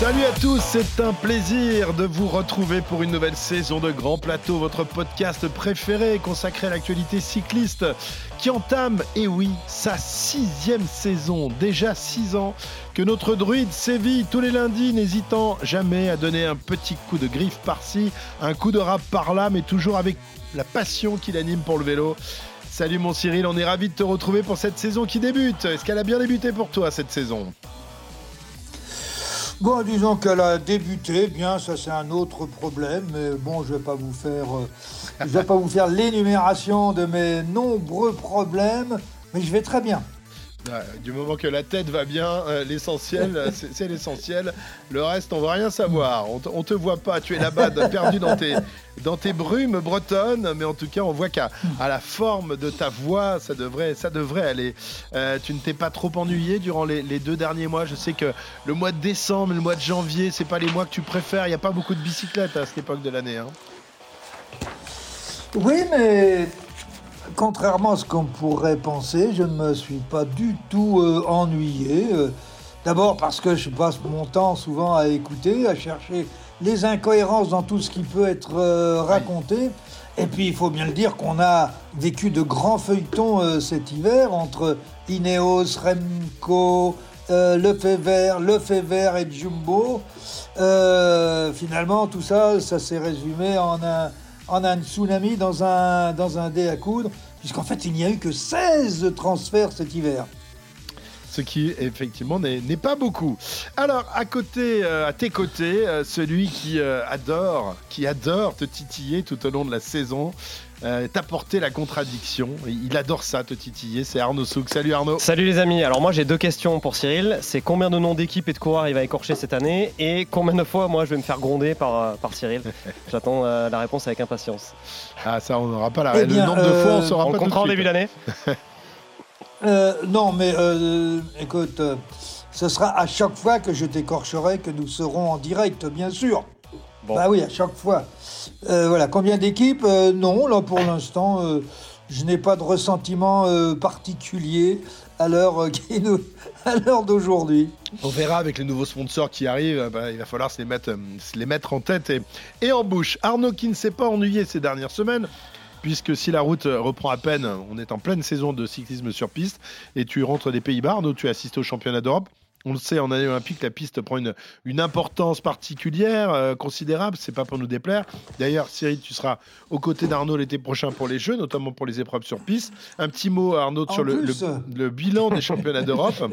Salut à tous, c'est un plaisir de vous retrouver pour une nouvelle saison de Grand Plateau, votre podcast préféré consacré à l'actualité cycliste qui entame, et oui, sa sixième saison, déjà six ans que notre druide sévit tous les lundis, n'hésitant jamais à donner un petit coup de griffe par-ci, un coup de rap par-là, mais toujours avec la passion qui l'anime pour le vélo. Salut mon Cyril, on est ravi de te retrouver pour cette saison qui débute. Est-ce qu'elle a bien débuté pour toi cette saison? Bon, disons qu'elle a débuté, bien, ça c'est un autre problème, mais bon, je vais pas vous faire, euh, vais pas vous faire l'énumération de mes nombreux problèmes, mais je vais très bien. Du moment que la tête va bien, euh, l'essentiel, euh, c'est l'essentiel. Le reste, on va rien savoir. On, on te voit pas, tu es là-bas, perdu dans tes, dans tes brumes bretonnes, mais en tout cas, on voit qu'à la forme de ta voix, ça devrait, aller. Euh, tu ne t'es pas trop ennuyé durant les, les deux derniers mois? Je sais que le mois de décembre, le mois de janvier, c'est pas les mois que tu préfères. Il n'y a pas beaucoup de bicyclettes à cette époque de l'année. hein. Oui, mais contrairement à ce qu'on pourrait penser, je ne me suis pas du tout euh, ennuyé. Euh, D'abord parce que je passe mon temps souvent à écouter, à chercher les incohérences dans tout ce qui peut être euh, raconté. Et puis il faut bien le dire qu'on a vécu de grands feuilletons cet hiver entre Ineos, Remco, euh, Lefebvre, Lefebvre et Jumbo. Finalement, tout ça, ça s'est résumé en un, en un tsunami dans un, dans un dé à coudre, puisqu'en fait, il n'y a eu que 16 transferts cet hiver. ce qui effectivement n'est pas beaucoup. Alors à côté, euh, à tes côtés, euh, celui qui euh, adore, qui adore te titiller tout au long de la saison, euh, t'apporter la contradiction. Il adore ça, te titiller. C'est Arnaud Souk. Salut Arnaud. Salut les amis, alors moi j'ai deux questions pour Cyril. C'est combien de noms d'équipes et de coureurs il va écorcher cette année et combien de fois moi je vais me faire gronder par, euh, par Cyril J'attends euh, la réponse avec impatience. Ah ça, on n'aura pas la Eh Le nombre de fois, on saura On pas. de comptera en début d'année Euh, non, mais euh, écoute, euh, ce sera à chaque fois que je t'écorcherai que nous serons en direct, bien sûr. Bon. Bah oui, à chaque fois. Euh, voilà, combien d'équipes Euh, Non, là pour l'instant, euh, je n'ai pas de ressentiment euh, particulier à l'heure euh, d'aujourd'hui. On verra avec les nouveaux sponsors qui arrivent, bah, il va falloir se les mettre, se les mettre en tête et, et en bouche. Arnaud qui ne s'est pas ennuyé ces dernières semaines, puisque si la route reprend à peine, on est en pleine saison de cyclisme sur piste et tu rentres des Pays-Bas, Arnaud, tu assistes au championnat d'Europe. On le sait, en année olympique, la piste prend une, une importance particulière, euh, considérable. C'est pas pour nous déplaire. D'ailleurs, Cyril, tu seras aux côtés d'Arnaud l'été prochain pour les Jeux, notamment pour les épreuves sur piste. Un petit mot, Arnaud, En sur le, plus. le- le bilan des championnats d'Europe.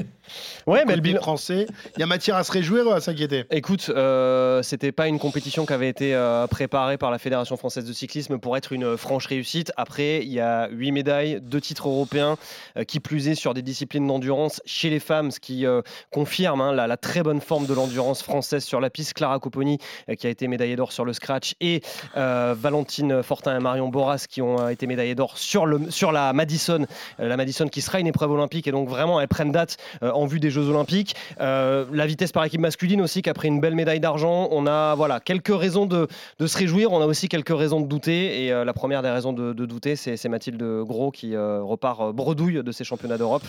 Ouais, mais le bilan. français, il y a matière à se réjouir ou à s'inquiéter? Écoute, euh, c'était pas une compétition qui avait été euh, préparée par la Fédération française de cyclisme pour être une franche réussite. Après, il y a huit médailles, deux titres européens, euh, qui plus est sur des disciplines d'endurance chez les femmes, ce qui euh, confirme hein, la, très bonne forme de l'endurance française sur la piste. Clara Copponi, euh, qui a été médaillée d'or sur le scratch, et euh, Valentine Fortin et Marion Boras, qui ont euh, été médaillées d'or sur, la Madison, la Madison qui sera une épreuve olympique, et donc vraiment elles prennent date en vue des Jeux olympiques. La vitesse par équipe masculine aussi, qui a pris une belle médaille d'argent. On a voilà quelques raisons de, se réjouir. On a aussi quelques raisons de douter. Et la première des raisons de, de douter, c'est Mathilde Gros qui repart bredouille de ses championnats d'Europe.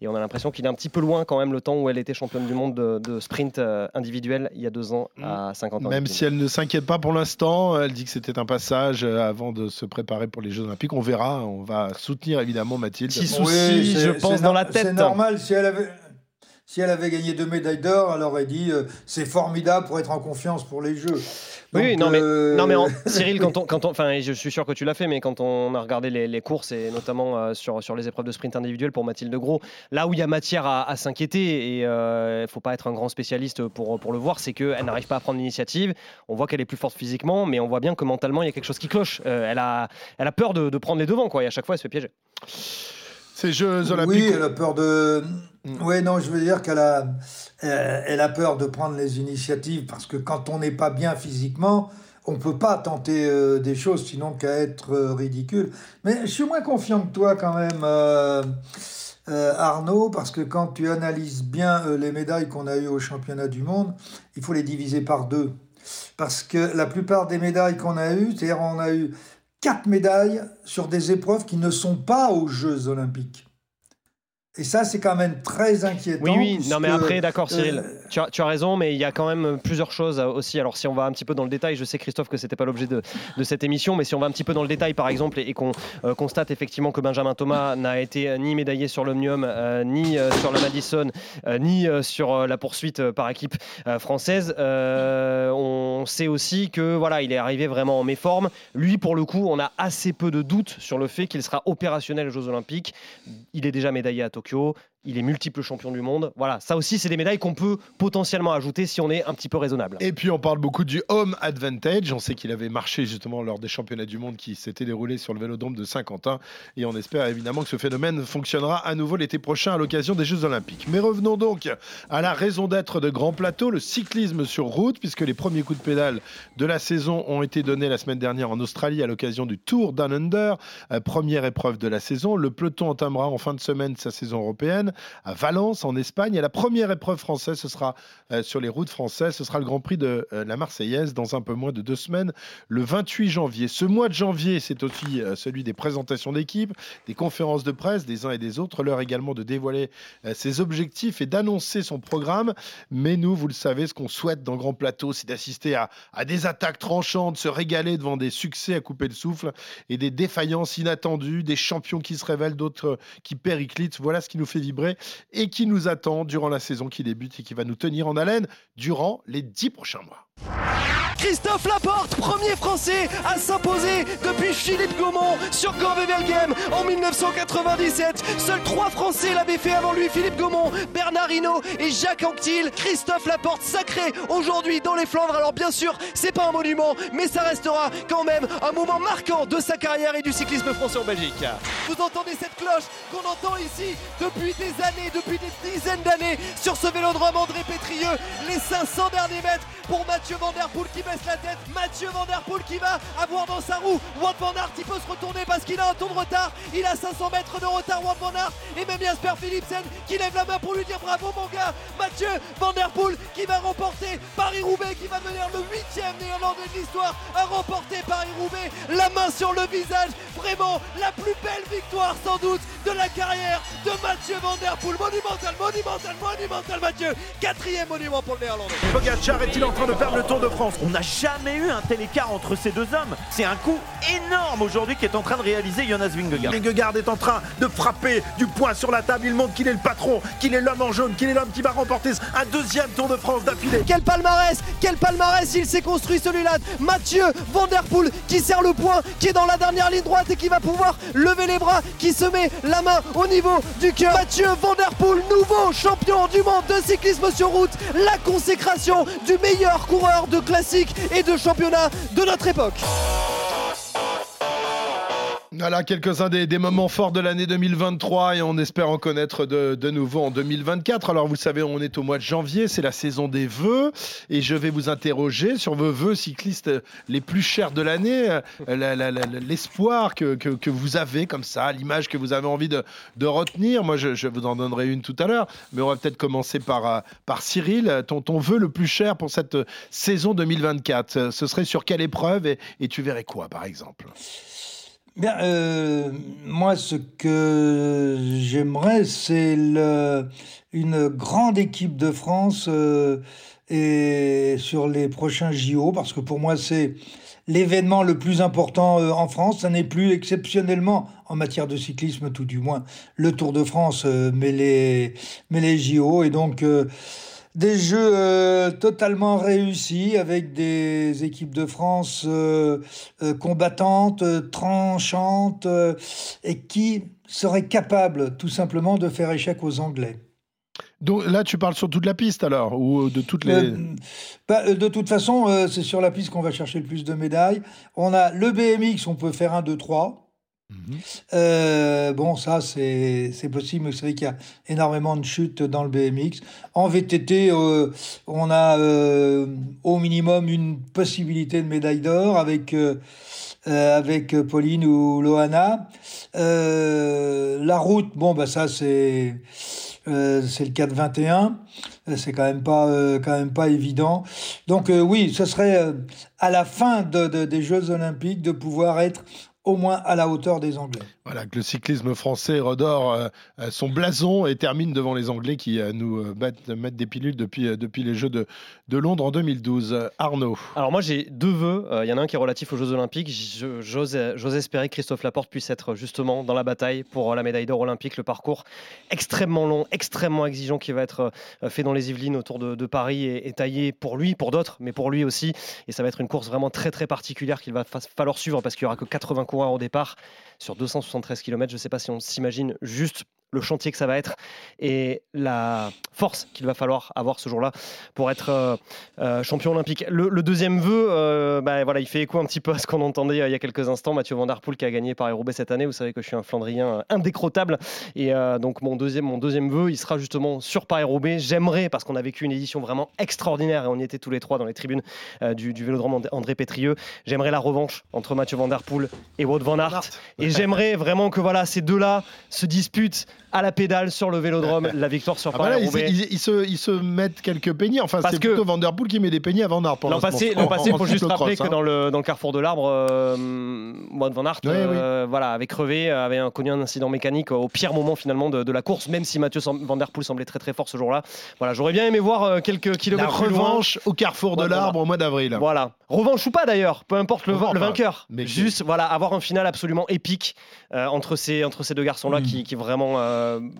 Et on a l'impression qu'il est un petit peu loin quand même le temps où elle était championne du monde de, de sprint euh, individuel il y a deux ans à 50 ans. Même si elle ne s'inquiète pas pour l'instant, elle dit que c'était un passage euh, avant de se préparer pour les Jeux Olympiques. On verra, on va soutenir évidemment Mathilde. Petit souci, c'est- je pense, dans la tête. C'est normal si elle avait. Si elle avait gagné deux médailles d'or, elle aurait dit euh, c'est formidable pour être en confiance pour les Jeux. Oui, non, mais, euh, non, mais en- Cyril, quand on, quand enfin, je suis sûr que tu l'as fait, mais quand on a regardé les, les courses et notamment euh, sur, sur les épreuves de sprint individuel pour Mathilde Gros, là où il y a matière à, à s'inquiéter et il ne faut pas être un grand spécialiste pour, pour le voir, c'est qu'elle n'arrive pas à prendre l'initiative. On voit qu'elle est plus forte physiquement, mais on voit bien que mentalement il y a quelque chose qui cloche. Elle, a, elle a peur de, de prendre les devants, quoi, et à chaque fois elle se fait piéger. Ces Jeux Olympiques. Oui, elle a peur de. Mm. Oui, non, je veux dire qu'elle a, euh, elle a peur de prendre les initiatives parce que quand on n'est pas bien physiquement, on peut pas tenter euh, des choses sinon qu'à être euh, ridicule. Mais je suis moins confiant que toi quand même, euh, Arnaud, parce que quand tu analyses bien les médailles qu'on a eues au championnat du monde, il faut les diviser par deux. Parce que la plupart des médailles qu'on a eues, c'est-à-dire on a eu quatre médailles sur des épreuves qui ne sont pas aux Jeux olympiques. Et ça, c'est quand même très inquiétant. Oui, oui, non, mais après, d'accord, Cyril, euh, tu, as, tu, as, raison, mais il y a quand même plusieurs choses aussi. Alors, si on va un petit peu dans le détail, je sais, Christophe, que c'était pas l'objet de, de, cette émission, mais si on va un petit peu dans le détail, par exemple, et, qu'on euh, constate effectivement que Benjamin Thomas n'a été ni médaillé sur l'Omnium, euh, ni sur le Madison, ni sur la poursuite par équipe française, on sait aussi que voilà, il est arrivé vraiment en méforme. Lui, pour le coup, on a assez peu de doutes sur le fait qu'il sera opérationnel aux Jeux Olympiques. Il est déjà médaillé à Tokyo. Tokyo il est multiple champion du monde. Voilà, ça aussi, c'est des médailles qu'on peut potentiellement ajouter si on est un petit peu raisonnable. Et puis, on parle beaucoup du home advantage. On sait qu'il avait marché justement lors des championnats du monde qui s'étaient déroulés sur le vélodrome de Saint-Quentin. Et on espère évidemment que ce phénomène fonctionnera à nouveau l'été prochain à l'occasion des Jeux Olympiques. Mais revenons donc à la raison d'être de Grand Plateau, le cyclisme sur route, puisque les premiers coups de pédale de la saison ont été donnés la semaine dernière en Australie à l'occasion du Tour Down Under, euh, première épreuve de la saison. Le peloton entamera en fin de semaine sa saison européenne à Valence en Espagne. Et la première épreuve française, ce sera euh, sur les routes françaises, ce sera le Grand Prix de euh, la Marseillaise dans un peu moins de deux semaines, le 28 janvier. Ce mois de janvier, c'est aussi euh, celui des présentations d'équipe, des conférences de presse des uns et des autres. L'heure également de dévoiler ses objectifs et d'annoncer son programme. Mais nous, vous le savez, ce qu'on souhaite dans Grand Plateau, c'est d'assister à, à des attaques tranchantes, se régaler devant des succès à couper le souffle et des défaillances inattendues, des champions qui se révèlent, d'autres qui périclitent. Voilà ce qui nous fait vibrer et qui nous attend durant la saison qui débute et qui va nous tenir en haleine durant les dix prochains mois. Christophe Laporte, premier français à s'imposer depuis Philippe Gaumont sur Game en 1997. Seuls trois français l'avaient fait avant lui, Philippe Gaumont, Bernard Hinault et Jacques Anquetil. Christophe Laporte sacré aujourd'hui dans les Flandres. Alors bien sûr, c'est pas un monument, mais ça restera quand même un moment marquant de sa carrière et du cyclisme français en Belgique. Vous entendez cette cloche qu'on entend ici depuis des années, depuis des dizaines d'années sur ce vélodrome André Pétrieux. Les 500 derniers mètres pour Mathieu Van Der Poel qui baisse la tête. Mathieu Van qui va avoir dans sa roue. Wout Van Aert, il peut se retourner parce qu'il a un ton de retard. Il a 500 mètres de retard, Wout Van Aert. Et même Jasper Philipsen qui lève la main pour lui dire bravo mon gars. Mathieu Van qui va remporter Paris-Roubaix, qui va devenir le huitième néerlandais de l'histoire à remporter Paris-Roubaix. La main sur le visage. Vraiment la plus belle victoire sans doute de la carrière de Mathieu Van. Monumental, monumental, monumental Mathieu. Quatrième monument pour le néerlandais. Est-il en train de le Tour de France On n'a jamais eu un tel écart entre ces deux hommes. C'est un coup énorme aujourd'hui qui est en train de réaliser Jonas Vingegaard. Vingegaard est en train de frapper du poing sur la table. Il montre qu'il est le patron, qu'il est l'homme en jaune, qu'il est l'homme qui va remporter un deuxième Tour de France d'affilée. Quel palmarès Quel palmarès il s'est construit celui-là Mathieu Van Der Poel qui serre le poing, qui est dans la dernière ligne droite et qui va pouvoir lever les bras, qui se met la main au niveau du cœur. Mathieu Van Der Poel, nouveau champion du monde de cyclisme sur route. La consécration du meilleur coureur de classique et de championnat de notre époque. Voilà quelques-uns des, moments forts de l'année 2023 et on espère en connaître de, de, nouveau en 2024. Alors vous savez, on est au mois de janvier, c'est la saison des vœux et je vais vous interroger sur vos vœux cyclistes les plus chers de l'année, euh, l'espoir que, que, vous avez comme ça, l'image que vous avez envie de, de retenir. Moi, je, vous en donnerai une tout à l'heure, mais on va peut-être commencer par, euh, par Cyril. Ton, ton vœu le plus cher pour cette saison 2024, ce serait sur quelle épreuve et tu verrais quoi par exemple? Bien, euh, moi, ce que j'aimerais, c'est une grande équipe de France euh, et sur les prochains JO, parce que pour moi, c'est l'événement le plus important euh, en France. Ça n'est plus exceptionnellement en matière de cyclisme, tout du moins, le Tour de France, mais les, mais les JO. Et donc, des jeux euh, totalement réussis avec des équipes de France euh, euh, combattantes, tranchantes et qui seraient capables tout simplement de faire échec aux Anglais. Donc là, tu parles surtout de la piste alors ou de toutes les. Bah, de toute façon, c'est sur la piste qu'on va chercher le plus de médailles. On a le BMX, on peut faire un 2, 3. Mhm. bon, ça, c'est possible, mais c'est vrai qu'il y a énormément de chutes dans le BMX. En VTT, on a au minimum une possibilité de médaille d'or avec, avec Pauline ou Loana. la route, bon, bah, ça, c'est euh, le 4-21. Euh, c'est quand même pas euh, quand même pas évident. Donc oui, ce serait à la fin des Jeux Olympiques de pouvoir être au moins à la hauteur des Anglais. Voilà, que le cyclisme français redore euh, euh, son blason et termine devant les Anglais qui euh, nous mettent, des pilules depuis, depuis les Jeux de, de Londres en 2012. Arnaud Alors moi j'ai deux vœux. Il y en a un qui est relatif aux Jeux Olympiques. J'ose espérer que Christophe Laporte puisse être justement dans la bataille pour la médaille d'or olympique. Le parcours extrêmement long, extrêmement exigeant qui va être fait dans les Yvelines autour de, Paris est, taillé pour lui, pour d'autres, mais pour lui aussi. Et ça va être une course vraiment très très particulière qu'il va falloir suivre parce qu'il n'y aura que 80 au départ sur 273 km. Je ne sais pas si on s'imagine juste le chantier que ça va être et la force qu'il va falloir avoir ce jour-là pour être euh, euh, champion olympique. Le, deuxième vœu, euh, bah, voilà, il fait écho un petit peu à ce qu'on entendait il y a quelques instants. Mathieu Van Der Poel qui a gagné par roubaix cette année. Vous savez que je suis un Flandrien indécrottable et donc mon deuxième, mon deuxième vœu, il sera justement sur Paris-Roubaix. J'aimerais, parce qu'on a vécu une édition vraiment extraordinaire et on y était tous les trois dans les tribunes du, Vélodrome André Pétrieux. J'aimerais la revanche entre Mathieu Van Der Poel et Wout Van Aert. Et j'aimerais vraiment que voilà, ces deux-là se disputent à la pédale sur le vélodrome, la victoire sur ah bah Paris. ils, se, ils, se, mettent quelques peignets. Enfin, c'est plutôt Vanderpool qui met des peignets à Van Aert. L'an passé, il faut juste rappeler que hein. dans le, dans le carrefour de l'arbre, euh, Van Aert euh, voilà, avait crevé, avait connu un incident mécanique au pire moment finalement de, la course, même si Mathieu Van Der Poel semblait très très fort ce jour-là. Voilà, j'aurais bien aimé voir euh, quelques kilomètres la revanche au carrefour de l'arbre au mois d'avril. Voilà, revanche ou pas d'ailleurs, peu importe le, le vainqueur. Mais juste voilà, avoir un final absolument épique entre ces entre ces deux garçons-là qui, qui vraiment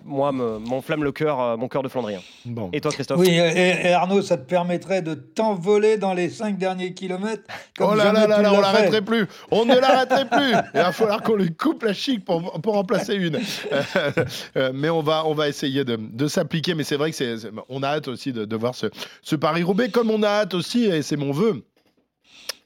moi m'enflamme le cœur, euh, mon cœur de Flandrien. Bon. Et toi, Christophe Oui, et, Arnaud, ça te permettrait de t'envoler dans les cinq derniers kilomètres. oh là là là, là on l'arrêterait plus. On ne l'arrêterait plus. Il va falloir qu'on lui coupe la chic pour, pour en placer une. Euh, mais on va, on va essayer de, de s'appliquer. Mais c'est vrai que c'est, on a hâte aussi de, de voir ce, ce Paris-Roubaix, comme on a hâte aussi, et c'est mon vœu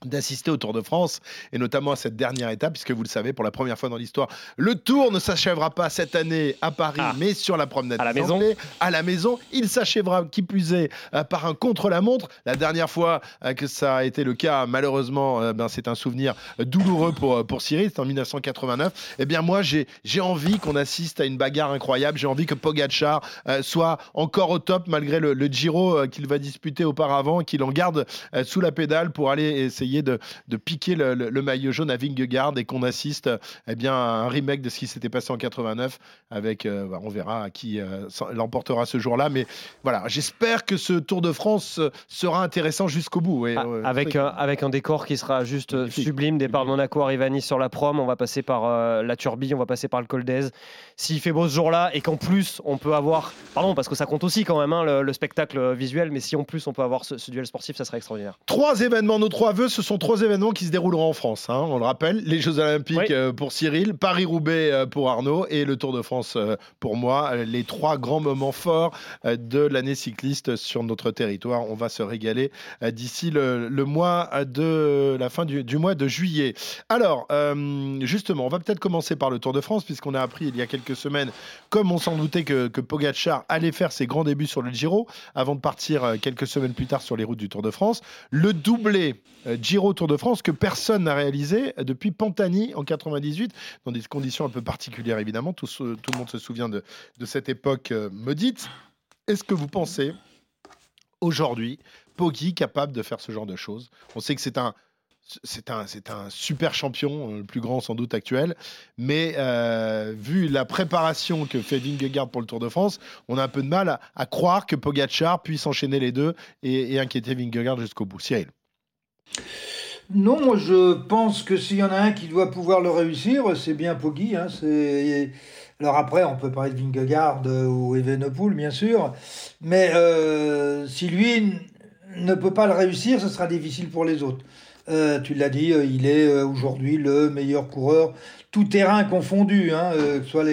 d'assister au Tour de France et notamment à cette dernière étape puisque vous le savez pour la première fois dans l'histoire le Tour ne s'achèvera pas cette année à Paris ah. mais sur la promenade à la maison. à la maison il s'achèvera qui plus est euh, par un contre-la-montre. La dernière fois euh, que ça a été le cas malheureusement euh, ben, c'est un souvenir douloureux pour, pour Cyril c'est en 1989 et eh bien moi j'ai j'ai envie qu'on assiste à une bagarre incroyable. J'ai envie que Pogacar soit encore au top malgré le, le Giro qu'il va disputer auparavant qu'il en garde sous la pédale pour aller essayer de, piquer le, maillot jaune à Vingegaard et qu'on assiste eh bien, à un remake de ce qui s'était passé en 89 avec, euh, bah, on verra qui euh, l'emportera ce jour-là. Mais voilà, j'espère que ce Tour de France sera intéressant jusqu'au bout. Ah, avec, un, avec un décor qui sera juste sublime. Départ de Monaco, arrive à Nice sur la prom. On va passer par euh, la Turbie, on va passer par le Col d'Aise. S'il fait beau ce jour-là et qu'en plus on peut avoir, pardon, parce que ça compte aussi quand même hein, le, spectacle visuel, mais si en plus on peut avoir ce, ce duel sportif, ça serait extraordinaire. Trois événements, nos trois vœux ce sont trois événements qui se dérouleront en France. Hein, on le rappelle, les Jeux Olympiques euh, pour Cyril, Paris-Roubaix euh, pour Arnaud et le Tour de France euh, pour moi. Les trois grands moments forts de l'année cycliste sur notre territoire. On va se régaler d'ici le, mois de la fin du, mois de juillet. Alors, justement, on va peut-être commencer par le Tour de France puisqu'on a appris il y a quelques semaines, comme on s'en doutait, que, que Pogacar allait faire ses grands débuts sur le Giro avant de partir quelques semaines plus tard sur les routes du Tour de France. Le doublé Giro Tour de France que personne n'a réalisé depuis Pantani en 98, dans des conditions un peu particulières évidemment. Tout, tout le monde se souvient de, de cette époque euh, maudite. Est-ce que vous pensez aujourd'hui Poggi capable de faire ce genre de choses? On sait que c'est un c'est un, un super champion, euh, le plus grand sans doute actuel. Mais euh, vu la préparation que fait Vingegaard pour le Tour de France, on a un peu de mal à, croire que Pogacar puisse enchaîner les deux et, et inquiéter Vingegaard jusqu'au bout. Cyril non, je pense que s'il y en a un qui doit pouvoir le réussir, c'est bien Poggi. Hein, alors après, on peut parler de Vingegaard ou Evenepoel, bien sûr, mais euh, si lui ne peut pas le réussir, ce sera difficile pour les autres. Euh, tu l'as dit, euh, il est aujourd'hui le meilleur coureur, tout terrain confondu, hein, que ce soit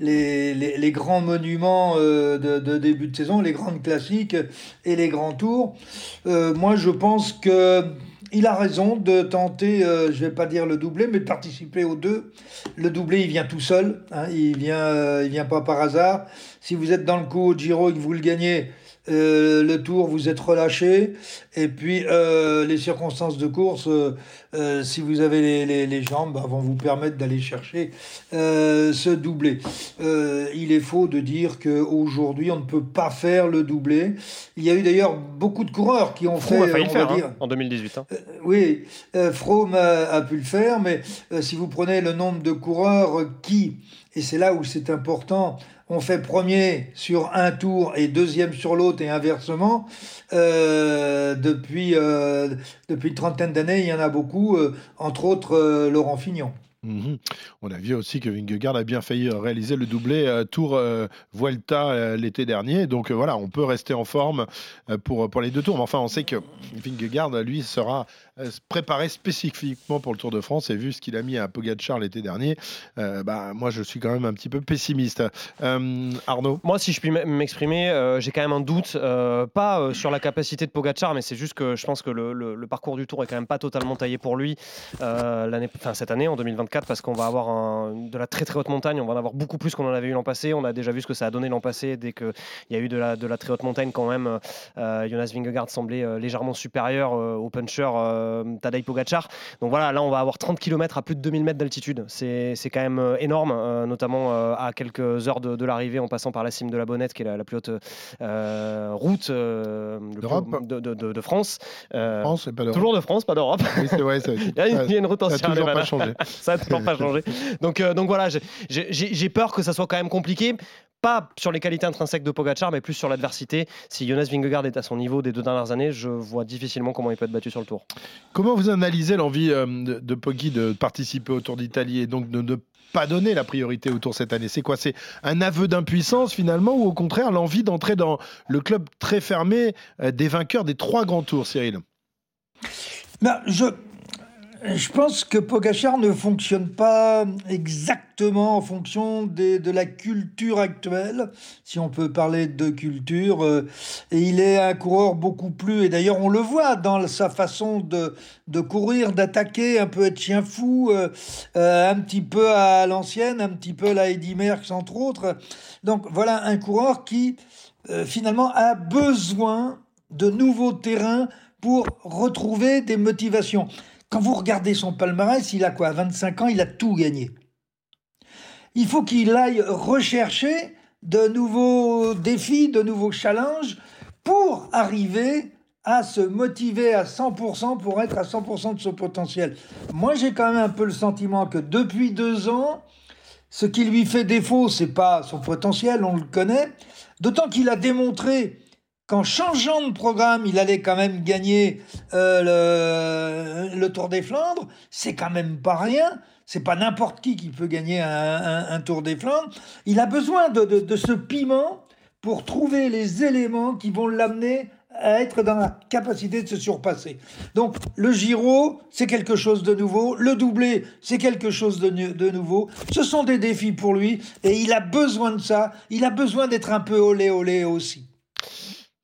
les, grands monuments de, début de saison, les grandes classiques et les grands tours. moi, je pense que il a raison de tenter, je je vais pas dire le doublé, mais de participer aux deux. Le doublé, il vient tout seul, hein, il vient, vient pas par hasard. Si vous êtes dans le coup au Giro et que vous le gagnez, euh, le tour, vous êtes relâché. Et puis, euh, les circonstances de course, euh, si vous avez les, jambes, bah, vont vous permettre d'aller chercher ce doublé. il est faux de dire qu'aujourd'hui, on ne peut pas faire le doublé. Il y a eu d'ailleurs beaucoup de coureurs qui ont fait. A failli le faire, hein, en 2018. Hein. oui, Froome a, pu le faire, mais si vous prenez le nombre de coureurs qui, et c'est là où c'est important, on fait premier sur un tour et deuxième sur l'autre et inversement. Euh, depuis, euh, depuis une trentaine d'années, il y en a beaucoup, euh, entre autres Laurent Fignon. Mhm. On a vu aussi que Vingegaard a bien failli réaliser le doublé Tour Vuelta l'été dernier. Donc voilà, on peut rester en forme pour, pour les deux tours. Mais enfin, on sait que Vingegaard, lui, sera euh, préparé spécifiquement pour le Tour de France et vu ce qu'il a mis à Pogacar l'été dernier, euh, bah, moi je suis quand même un petit peu pessimiste. Euh, Arnaud? Moi, si je puis m'exprimer, j'ai quand même un doute, pas sur la capacité de Pogacar, mais c'est juste que je pense que le, parcours du Tour est quand même pas totalement taillé pour lui cette année, en 2024, parce qu'on va avoir de la très très haute montagne, on va en avoir beaucoup plus qu'on en avait eu l'an passé. On a déjà vu ce que ça a donné l'an passé dès qu'il y a eu de la, de la très haute montagne quand même. Jonas Vingegaard semblait légèrement supérieur au puncher euh, Tadej Pogacar. Donc voilà, là on va avoir 30 km à plus de 2000 mètres d'altitude. C'est quand même euh, énorme, euh, notamment à quelques heures de, l'arrivée en passant par la cime de la Bonnette, qui est la, plus haute route de, de, France. France pas toujours de France, pas d'Europe. Oui, c'est vrai. il, y a une, route en Ça n'a toujours pas changé. ça n'a toujours pas changé. Donc, donc voilà, j'ai peur que ça soit quand même compliqué pas sur les qualités intrinsèques de Pogachar, mais plus sur l'adversité. Si Jonas Vingegaard est à son niveau des deux dernières années, je vois difficilement comment il peut être battu sur le tour. Comment vous analysez l'envie euh, de, de Poggi de participer au Tour d'Italie et donc de ne pas donner la priorité au Tour cette année? C'est quoi? C'est un aveu d'impuissance finalement ou au contraire l'envie d'entrer dans le club très fermé euh, des vainqueurs des trois grands tours, Cyril? Ben, je, je pense que Pogachar ne fonctionne pas exactement en fonction de la culture actuelle, si on peut parler de culture. Euh, et il est un coureur beaucoup plus, et d'ailleurs on le voit dans sa façon de, de courir, d'attaquer, un peu être chien fou, euh, euh, un petit peu à l'ancienne, un petit peu à la Eddy Merckx entre autres. Donc voilà un coureur qui finalement a besoin de nouveaux terrains pour retrouver des motivations. Quand vous regardez son palmarès, il a quoi 25 ans, il a tout gagné. Il faut qu'il aille rechercher de nouveaux défis, de nouveaux challenges pour arriver à se motiver à 100% pour être à 100% de son potentiel. Moi, j'ai quand même un peu le sentiment que depuis deux ans, ce qui lui fait défaut, c'est pas son potentiel, on le connaît, d'autant qu'il a démontré qu'en changeant de programme, il allait quand même gagner euh, le, Tour des Flandres, c'est quand même pas rien. C'est pas n'importe qui qui peut gagner un, Tour des Flandres. Il a besoin de, ce piment pour trouver les éléments qui vont l'amener à être dans la capacité de se surpasser. Donc le Giro, c'est quelque chose de nouveau. Le doublé, c'est quelque chose de, de, nouveau. Ce sont des défis pour lui et il a besoin de ça. Il a besoin d'être un peu olé olé aussi.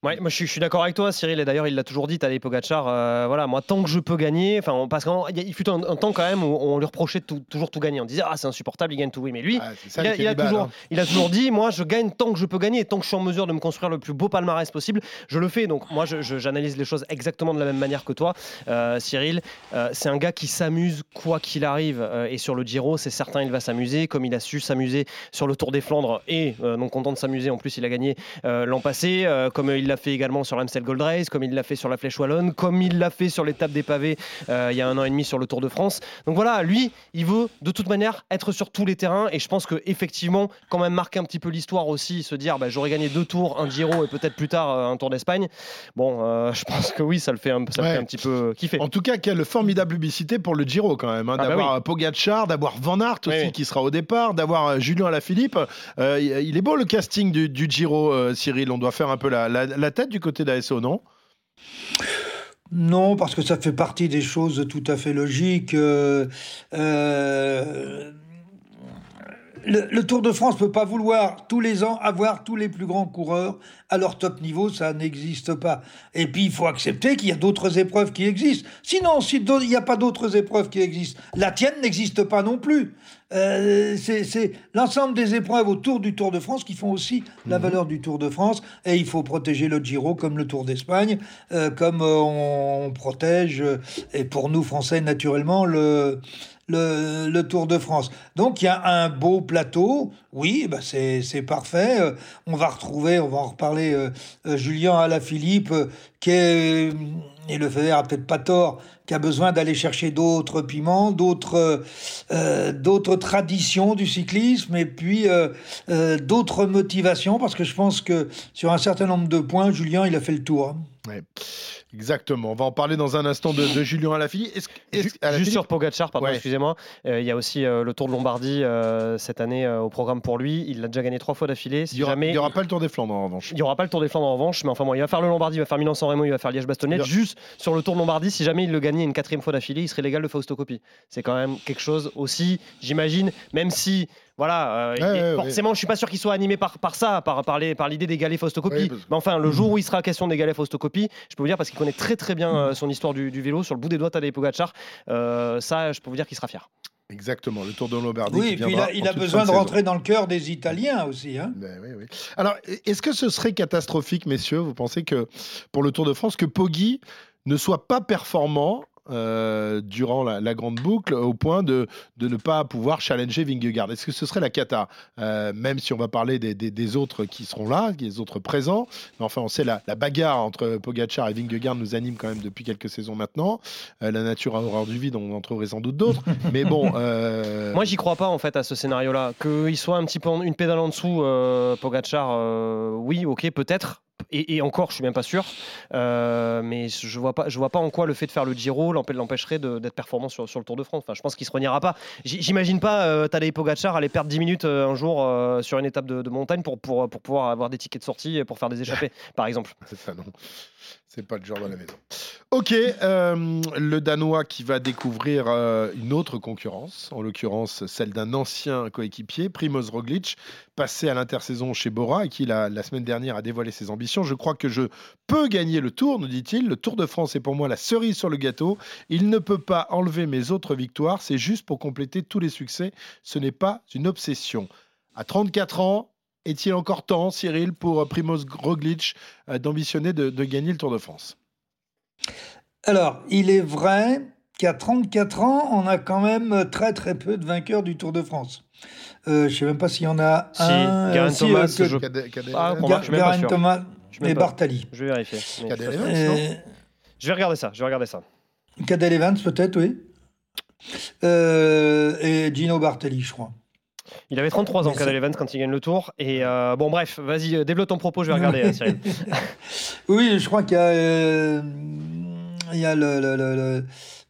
Ouais, moi je suis, d'accord avec toi, Cyril, et d'ailleurs il l'a toujours dit, Tadej Pogacar, euh, voilà, moi tant que je peux gagner, enfin parce qu'il fut un, temps quand même où on lui reprochait de toujours tout gagner, on disait ah c'est insupportable, il gagne tout, oui, mais lui, il, a, toujours, hein. il a toujours dit, moi je gagne tant que je peux gagner, tant que je suis en mesure de me construire le plus beau palmarès possible, je le fais, donc moi j'analyse les choses exactement de la même manière que toi, euh, Cyril, euh, c'est un gars qui s'amuse quoi qu'il arrive, et sur le Giro c'est certain il va s'amuser, comme il a su s'amuser sur le Tour des Flandres, et non content de s'amuser, en plus il a gagné l'an passé, comme il l'a fait également sur l'Amstel Gold Race, comme il l'a fait sur la Flèche Wallonne, comme il l'a fait sur l'étape des pavés euh, il y a un an et demi sur le Tour de France. Donc voilà, lui, il veut de toute manière être sur tous les terrains et je pense que effectivement, quand même marquer un petit peu l'histoire aussi, se dire bah, j'aurais gagné deux tours, un Giro et peut-être plus tard euh, un Tour d'Espagne. Bon, euh, je pense que oui, ça le fait un, ça fait un petit peu kiffer. En tout cas, quelle formidable publicité pour le Giro quand même, hein, ah bah d'avoir Pogacar, d'avoir Van Aert aussi qui sera au départ, d'avoir Julien Alaphilippe. il est beau le casting du, Giro, Cyril. On doit faire un peu la, la tête du côté d'ASO, non? Non, parce que ça fait partie des choses tout à fait logiques. Euh, euh, le, Tour de France peut pas vouloir tous les ans avoir tous les plus grands coureurs à leur top niveau, ça n'existe pas. Et puis il faut accepter qu'il y a d'autres épreuves qui existent. Sinon, si d'au- il n'y a pas d'autres épreuves qui existent, la tienne n'existe pas non plus. Euh, c'est l'ensemble des épreuves autour du Tour de France qui font aussi la valeur du Tour de France. Et il faut protéger le Giro comme le Tour d'Espagne, euh, comme euh, on, on protège, et pour nous Français naturellement, le, le, le Tour de France. Donc il y a un beau plateau, oui, bah c'est parfait. Euh, on va retrouver, on va en reparler, euh, euh, Julien Alaphilippe, qui est, et le FEDER a peut-être pas tort, qui a besoin d'aller chercher d'autres piments, d'autres euh, traditions du cyclisme et puis euh, euh, d'autres motivations, parce que je pense que sur un certain nombre de points, Julien, il a fait le tour. hein. Ouais, exactement. On va en parler dans un instant de, de Julien Alaphilippe. Est-ce, est-ce- Ju- Alaphilippe Juste sur Pogacar, pardon, Ouais. excusez-moi. Euh, Il y a aussi euh, le Tour de Lombardie euh, cette année au programme pour lui. Il l'a déjà gagné trois fois d'affilée. Si il n'y aura, jamais pas le Tour des Flandres en revanche. il n'y aura pas le Tour des Flandres en revanche, mais enfin bon, il va faire le Lombardie, il va faire Milan-San Remo, il va faire Liège-Bastogne. A- Juste sur le Tour de Lombardie, si jamais il le gagnait une quatrième fois d'affilée, il serait légal de Fausto Coppi. C'est quand même quelque chose aussi, j'imagine, même si. Voilà, euh, Ouais, et ouais, forcément, je suis pas sûr qu'il soit animé par, par ça, par, par, les- par l'idée d'égaler Fausto Coppi. Oui, parce- Mais enfin, le jour où il sera question d'égaler Fausto Coppi, je peux vous dire, parce qu'il connaît très très bien euh, son histoire du, du vélo, sur le bout des doigts, Tadej Pogacar, euh, ça, je peux vous dire qu'il sera fier. Exactement, le Tour de Lombardie. Oui, qui et puis il a, il besoin de saison. rentrer dans le cœur des Italiens aussi. Hein. Ben oui, oui. Alors, est-ce que ce serait catastrophique, messieurs? Vous pensez que pour le Tour de France, que Poggi ne soit pas performant euh, durant la, la grande boucle au point de, de ne pas pouvoir challenger Vingegaard Est-ce que ce serait la cata? Euh, Même si on va parler des, des- des autres qui seront là, des autres présents. Mais enfin, on sait la, la bagarre entre Pogacar et Vingegaard nous anime quand même depuis quelques saisons maintenant. Euh, la nature a horreur du vide, on en trouverait sans doute d'autres. Mais bon. euh, Moi, j'y crois pas en fait à ce scénario-là. Qu'il soit un petit peu en- une pédale en dessous, euh, Pogacar, euh, oui, ok, peut-être. Et, et encore, je suis même pas sûr. Euh, mais je vois pas, je vois pas en quoi le fait de faire le Giro l'empê- l'empêcherait d'être performant sur, sur le Tour de France. Enfin, je pense qu'il se reniera pas. J'imagine pas euh, Tadej Pogacar aller perdre 10 minutes euh, un jour euh, sur une étape de, de montagne pour, pour, pour pouvoir avoir des tickets de sortie et pour faire des échappées, par exemple. C'est ça, non. C'est pas le genre de la maison. Ok, euh, le Danois qui va découvrir euh, une autre concurrence, en l'occurrence celle d'un ancien coéquipier, Primoz Roglic, passé à l'intersaison chez Bora et qui la, la semaine dernière a dévoilé ses ambitions. Je crois que je peux gagner le Tour, nous dit-il. Le Tour de France est pour moi la cerise sur le gâteau. Il ne peut pas enlever mes autres victoires. C'est juste pour compléter tous les succès. Ce n'est pas une obsession. À 34 ans, est-il encore temps, Cyril, pour euh, Primoz Roglic euh, d'ambitionner de, de gagner le Tour de France? Alors, il est vrai qu'à 34 ans, on a quand même très très peu de vainqueurs du Tour de France. Euh, je sais même pas s'il y en a Si, un. Euh, si, Thomas, que- je- Cadet- Cadet- Ah, Ga- je pas. Thomas Je et pas- Bartali. Je vais vérifier. je Euh, vais regarder ça. Je vais regarder ça. Cadel Evans, peut-être, oui. Euh, et Gino Bartali, je crois. Il avait 33 ans, Cadel Evans, quand il gagne le Tour. Et euh, bon, bref, vas-y, euh, développe ton propos, je vais regarder, euh, Cyril. Oui, je crois qu'il y a, euh, il y a le, le- le- le-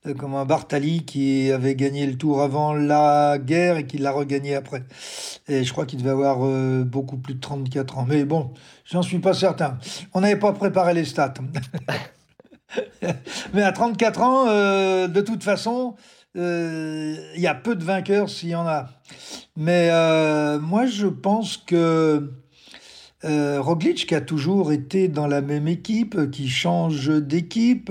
le- comment, Bartali qui avait gagné le tour avant la guerre et qui l'a regagné après. Et je crois qu'il devait avoir euh, beaucoup plus de 34 ans. Mais bon, j'en suis pas certain. On n'avait pas préparé les stats. Mais à 34 ans, de toute façon, il y a peu de vainqueurs s'il y en a. Mais euh, moi, je pense que euh, Roglic, qui a toujours été dans la même équipe, qui change d'équipe,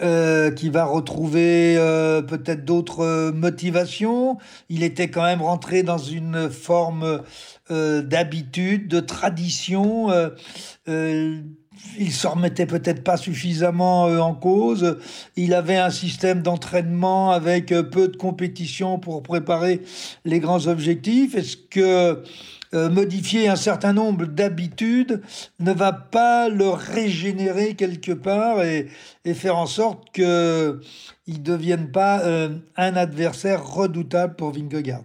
euh, qui va retrouver euh, peut-être d'autres euh, motivations. Il était quand même rentré dans une forme euh, d'habitude, de tradition. euh, euh, il s'en remettait peut-être pas suffisamment euh, en cause. Il avait un système d'entraînement avec euh, peu de compétition pour préparer les grands objectifs. Est-ce que modifier un certain nombre d'habitudes ne va pas le régénérer quelque part et, faire en sorte qu'il ne devienne pas un adversaire redoutable pour Vingegaard?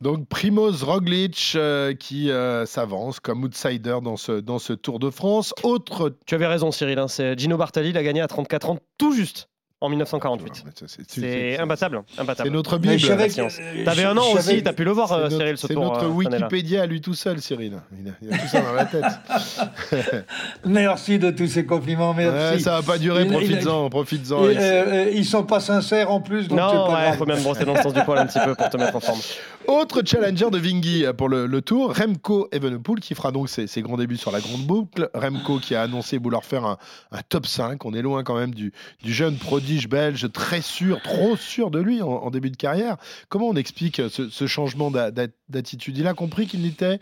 Donc Primoz Roglic euh, qui euh, s'avance comme outsider dans ce, dans ce Tour de France. Autre Tu avais raison, Cyril. hein, c'est Gino Bartali, il a gagné à 34 ans, tout juste. En 1948. Ouais, ça, c'est- C'est imbattable, C'est imbattable. notre Bible. euh, T'avais un an aussi, t'as pu le voir, C'est euh, notre, Cyril, ce c'est tour. notre euh. Wikipédia à lui tout seul, Cyril. Il a, il a tout ça dans la tête. Merci de tous ces compliments, merci. Ouais, ça va pas durer, profites-en, profites-en. Euh, ils sont pas sincères en plus, donc c'est Non, pas ouais, faut même brosser dans le sens du poil un petit peu pour te mettre en forme. Autre challenger de Vingy pour le, le tour, Remco Evenepoel qui fera donc ses, ses grands débuts sur la grande boucle. Remco qui a annoncé vouloir faire un, un top 5. On est loin quand même du, du jeune belge, très sûr, trop sûr de lui en, début de carrière. Comment on explique ce, ce changement d'a- d'a- d'attitude? Il a compris qu'il n'était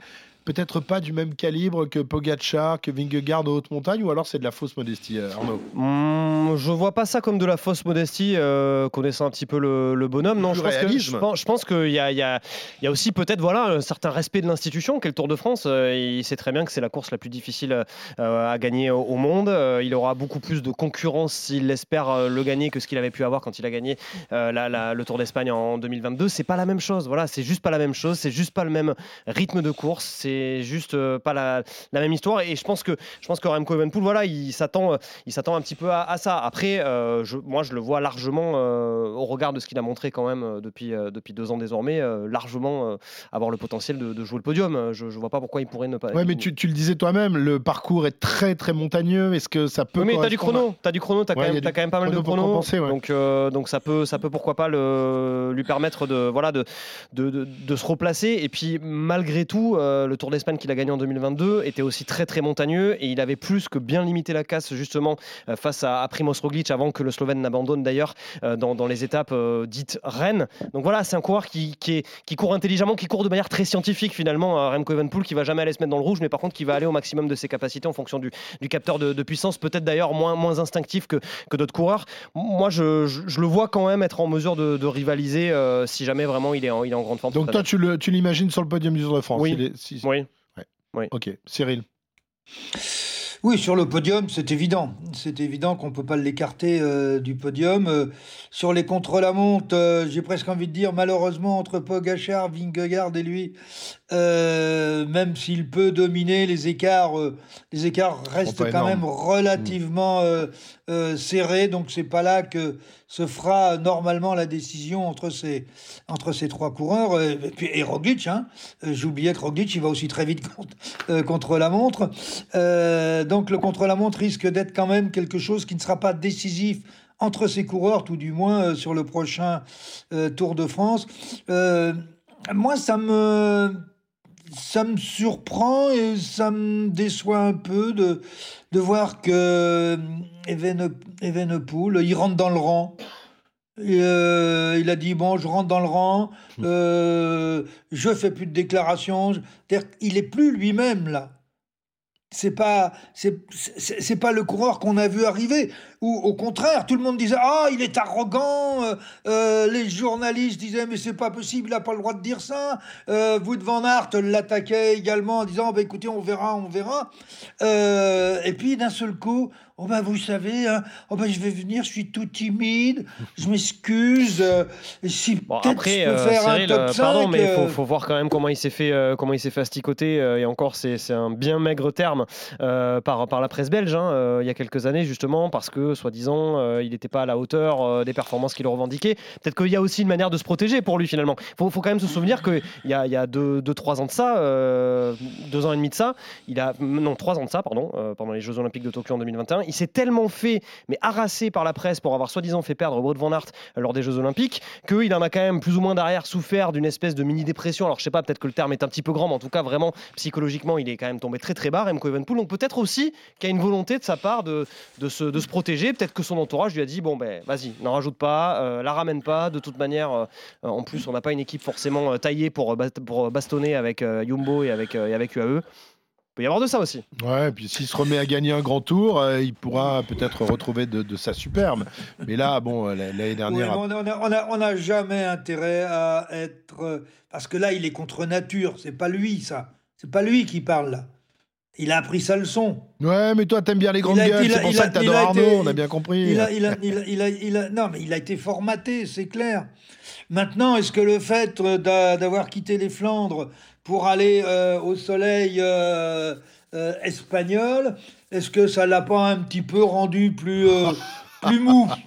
peut-être pas du même calibre que Pogacar, que Vingegaard de haute montagne, ou alors c'est de la fausse modestie, euh, Arnaud? Hmm, je vois pas ça comme de la fausse modestie, euh, connaissant un petit peu le, le bonhomme. Non, je pense, que, je pense, je pense qu'il y a, il y, a, il y a aussi peut-être voilà, un certain respect de l'institution qu'est le Tour de France. Euh, il sait très bien que c'est la course la plus difficile euh, à gagner au, au monde. Il aura beaucoup plus de concurrence s'il espère le gagner que ce qu'il avait pu avoir quand il a gagné la- la- le Tour d'Espagne en 2022. C'est pas la même chose. Voilà, c'est juste pas la même chose. C'est juste pas le même rythme de course. C'est juste euh, pas la, la même histoire. Et je pense que je pense que Remco Evenepoel, voilà, il s'attend, euh, il s'attend un petit peu à, à ça. Après, euh, je- moi, je le vois largement au regard de ce qu'il a montré quand même depuis depuis deux ans désormais, largement avoir le potentiel de, de jouer le podium. Je, je vois pas pourquoi il pourrait ne pas. Ouais, mais tu, tu le disais toi-même, le parcours est très très montagneux. Est-ce que ça peut mais t'as du chrono, t'as du chrono, t'as quand, Ouais, y a même- du t'as quand même pas mal de chrono compenser, ouais. Donc, euh, donc ça peut, ça peut pourquoi pas le, lui permettre de, voilà, de, de, de- de se replacer. Et puis malgré tout, euh, le Tour d'Espagne qu'il a gagné en 2022 était aussi très très montagneux et il avait plus que bien limité la casse justement euh, face à, à Primoz Roglic avant que le Slovène n'abandonne d'ailleurs euh, dans, dans les étapes euh, dites reines. Donc voilà, c'est un coureur qui, qui, est- qui court intelligemment, qui court de manière très scientifique finalement. euh, Remco Evenepoel qui va jamais aller se mettre dans le rouge, mais par contre qui va aller au maximum de ses capacités en fonction du, du capteur de, de puissance, peut-être d'ailleurs moins, moins instinctif que, que d'autres coureurs. Moi, je, je- je le vois quand même être en mesure de, de rivaliser euh, si jamais vraiment il est en, il est en grande forme. Donc toi, tu l'imagines sur le podium du Tour de France Oui. il est- si- Oui. Ok, Cyril. Oui, sur le podium, c'est évident. C'est évident qu'on ne peut pas l'écarter euh, du podium. Euh, sur les contre-la-montre, euh, j'ai presque envie de dire, malheureusement, entre Pogachar, Vingegaard et lui, euh, même s'il peut dominer, les écarts, euh, les écarts restent quand même relativement euh, euh, serrés. Donc, c'est pas là que se fera normalement la décision entre ces, entre ces trois coureurs. Et, puis, et Roglic, hein. J'oubliais que Roglic, il va aussi très vite contre, contre la montre. Donc le contre-la-montre risque d'être quand même quelque chose qui ne sera pas décisif entre ces coureurs, tout du moins euh, sur le prochain euh, Tour de France. Euh, moi, ça me, ça me surprend et ça me déçoit un peu de, de voir que euh, Evene- Evenepoel, il rentre dans le rang. Et, euh, il a dit bon, je rentre dans le rang, euh, je fais plus de déclarations. C'est-à-dire qu'il est plus lui-même là. C'est pas, c'est pas le coureur qu'on a vu arriver. Ou au contraire, tout le monde disait ah il est arrogant. euh, euh, les journalistes disaient mais c'est pas possible, il a pas le droit de dire ça. Euh, Wout van Aert l'attaquait également en disant bah écoutez on verra, on verra. Euh, et puis d'un seul coup, oh ben vous savez, hein, oh ben je vais venir, je suis tout timide, je m'excuse. euh, si Bon, peut-être après, je peux faire Cyril, un top euh, 5, pardon, mais il faut, euh, faut voir quand même comment il s'est fait, euh, comment il s'est et encore, c'est c'est un bien maigre terme par, par la presse belge hein, il y a quelques années, justement, parce que, soi-disant, euh, il n'était pas à la hauteur euh, des performances qu'il revendiquait. Peut-être qu'il y a aussi une manière de se protéger pour lui, finalement. Il faut, quand même se souvenir qu'il y a, y a deux, deux, trois ans de ça, euh, deux ans et demi de ça, il a, non, trois ans de ça, pardon, euh, pendant les Jeux Olympiques de Tokyo en 2021, il s'est tellement fait, mais harassé par la presse pour avoir soi-disant fait perdre Wout van Aert lors des Jeux Olympiques, qu'il en a quand même plus ou moins derrière souffert d'une espèce de mini-dépression. Alors je sais pas, peut-être que le terme est un petit peu grand, mais en tout cas vraiment psychologiquement, il est quand même tombé très très bas, Remco Evenepoel. Donc peut-être aussi qu'il y a une volonté de sa part de se protéger. Peut-être que son entourage lui a dit bon ben vas-y, n'en rajoute pas, euh, la ramène pas. De toute manière, euh, en plus on n'a pas une équipe forcément euh, taillée pour, pour bastonner avec euh, Jumbo et avec, euh, et avec UAE. Il peut y avoir de ça aussi. Ouais, et puis s'il se remet à gagner un grand tour, euh, il pourra peut-être retrouver de, de sa superbe. Mais là, bon, l'année dernière. on n'a on a, on a jamais intérêt à être. Parce que là, il est contre nature. C'est pas lui, ça. C'est pas lui qui parle, là. Il a appris sa leçon. Ouais, mais toi, t'aimes bien les grandes a- gueules, il a- c'est pour ça a- que t'adores Arnaud, été- on a bien compris. Il a, il a, il non, mais il a été formaté, c'est clair. Maintenant, est-ce que le fait euh, d'a- d'avoir quitté les Flandres pour aller euh, au soleil euh, euh, espagnol, est-ce que ça l'a pas un petit peu rendu plus, plus mou.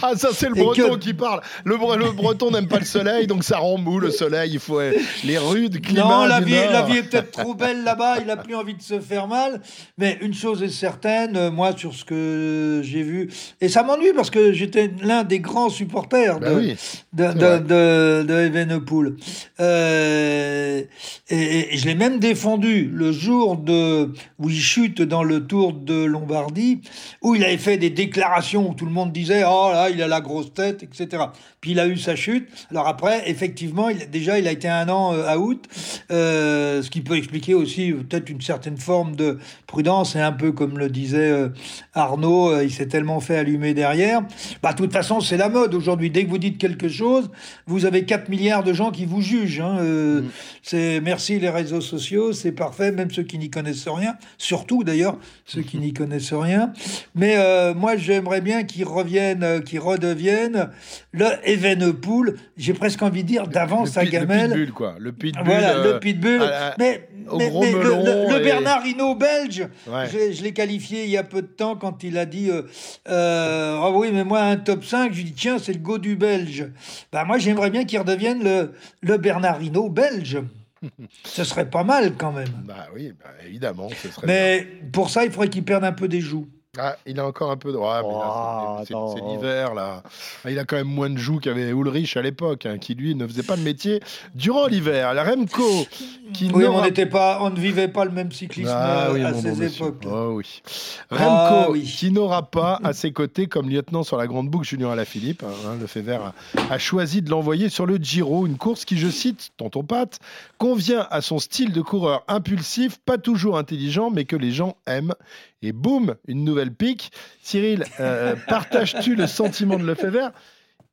Ah, ça, c'est le Et breton que- qui parle. Le, bre- le breton n'aime pas le soleil, donc ça rend mou le soleil. Il faut euh, les rudes climats. Non, la du vie, Nord. la vie est peut-être trop belle là-bas, il a plus envie de se faire mal. Mais une chose est certaine, euh, moi, sur ce que j'ai vu, et ça m'ennuie parce que j'étais l'un des grands supporters Bah de, oui, de, de, Evenepoel. Euh, et, et je l'ai même défendu le jour de, où il chute dans le Tour de Lombardie, où il avait fait des déclarations tout le monde disait Oh là, il a la grosse tête, etc. Puis il a eu sa chute. Alors après, effectivement, il, déjà, il a été un an euh, out, euh, ce qui peut expliquer aussi peut-être une certaine forme de prudence, et un peu comme le disait euh, Arnaud, euh, il s'est tellement fait allumer derrière. Bah, de toute façon, c'est la mode aujourd'hui. Dès que vous dites quelque chose, vous avez 4 milliards de gens qui vous jugent. hein. Euh, C'est merci les réseaux sociaux, c'est parfait, même ceux qui n'y connaissent rien, surtout d'ailleurs ceux qui n'y connaissent rien. Mais moi, j'aimerais bien qu'ils reviennent, euh, qu'ils redeviennent le Evenepoel. J'ai presque envie de dire d'avance le, à pit- le gamelle. pitbull, quoi. Le pitbull. Voilà, euh, le pitbull. à la- mais le, le- le et- Bernard Hinault belge, Ouais. je, je l'ai qualifié il y a peu de temps quand il a dit euh, euh, Ah oui, mais moi, un top 5, je lui dis Tiens, c'est le go du belge. Bah, moi, j'aimerais bien qu'il redevienne le, le Bernard Hinault belge. Ce serait pas mal quand même. Bah oui, bah, évidemment, ce serait. Mais pour ça, il faudrait qu'il perde un peu des joues. Ah, il a encore un peu de. Ouais, mais là, Oh, c'est- l'hiver, là. Ah, il a quand même moins de joues qu'avait Ulrich à l'époque, hein, qui lui ne faisait pas le métier durant l'hiver. La Remco, qui Oui, on n'aura- n'était pas, on ne vivait pas le même cyclisme Ah oui, à ces bon époques. Oh oui. Remco, Ah oui. qui n'aura pas à ses côtés comme lieutenant sur la grande boucle Julien Alaphilippe. Hein, le fait vert a, a choisi de l'envoyer sur le Giro, une course qui, je cite, tonton Pat, convient à son style de coureur impulsif, pas toujours intelligent, mais que les gens aiment. Et boum, une nouvelle pique. Cyril, euh, partages-tu le sentiment de Lefebvre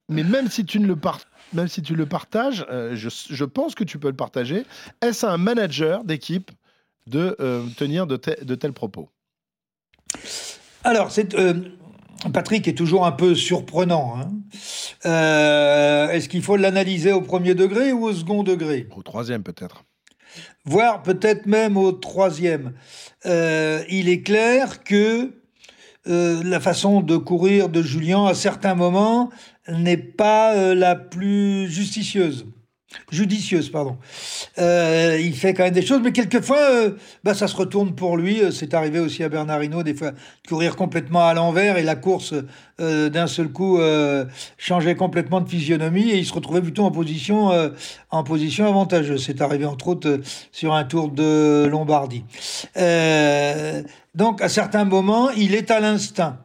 Mais même si tu ne le par- même si tu le partages, euh, je, je pense que tu peux le partager. Est-ce à un manager d'équipe de euh, tenir de, te- de tels propos? Alors, c'est, euh, Patrick est toujours un peu surprenant. hein. Euh, est-ce qu'il faut l'analyser au premier degré ou au second degré? Au troisième peut-être. Voire peut-être même au troisième. Euh, il est clair que euh, la façon de courir de Julien à certains moments n'est pas euh, la plus justicieuse. Judicieuse, pardon. Euh, il fait quand même des choses, mais quelquefois, euh, bah, ça se retourne pour lui. Euh, C'est arrivé aussi à Bernard Hinault, des fois, de courir complètement à l'envers et la course, euh, d'un seul coup, changeait complètement de physionomie et il se retrouvait plutôt en position, en position avantageuse. C'est arrivé, entre autres, sur un tour de Lombardie. Donc, à certains moments, il est à l'instinct.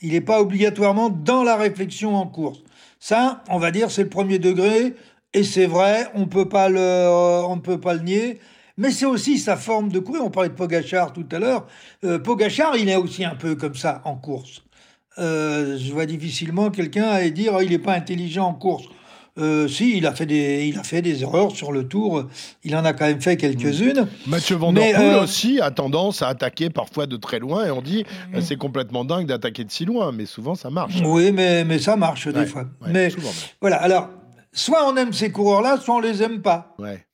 Il n'est pas obligatoirement dans la réflexion en course. Ça, on va dire, c'est le premier degré. Et c'est vrai, on peut pas le, on ne peut pas le nier. Mais c'est aussi sa forme de courir. On parlait de Pogachar tout à l'heure. Euh, Pogachar, il est aussi un peu comme ça en course. Euh, je vois difficilement quelqu'un aller dire oh, il n'est pas intelligent en course. Euh, si, il a, fait des, il a fait des erreurs sur le tour. Il en a quand même fait quelques-unes. Mathieu Van Der Poel euh, aussi a tendance à attaquer parfois de très loin et on dit euh, c'est complètement dingue d'attaquer de si loin, mais souvent ça marche. Oui, mais, mais ça marche des fois. ouais, mais souvent voilà, alors, soit on aime ces coureurs-là, soit on les aime pas. Ouais.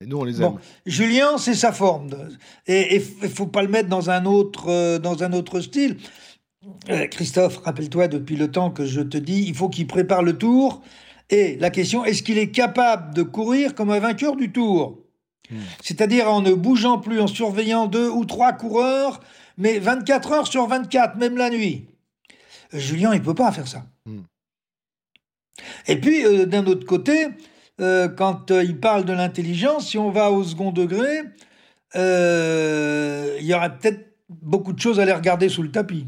Et nous on les aime. Bon, Julien, c'est sa forme. de- Et il faut pas le mettre dans un autre, euh, dans un autre style. Euh, Christophe, rappelle-toi depuis le temps que je te dis, il faut qu'il prépare le tour. Et la question, est-ce qu'il est capable de courir comme un vainqueur du tour? C'est-à-dire en ne bougeant plus, en surveillant deux ou trois coureurs, mais 24 heures sur 24, même la nuit. Euh, Julien, il peut pas faire ça. Hmm. Et puis, euh, d'un autre côté, euh, quand euh, il parle de l'intelligence, si on va au second degré, il y aurait peut-être beaucoup de choses à les regarder sous le tapis.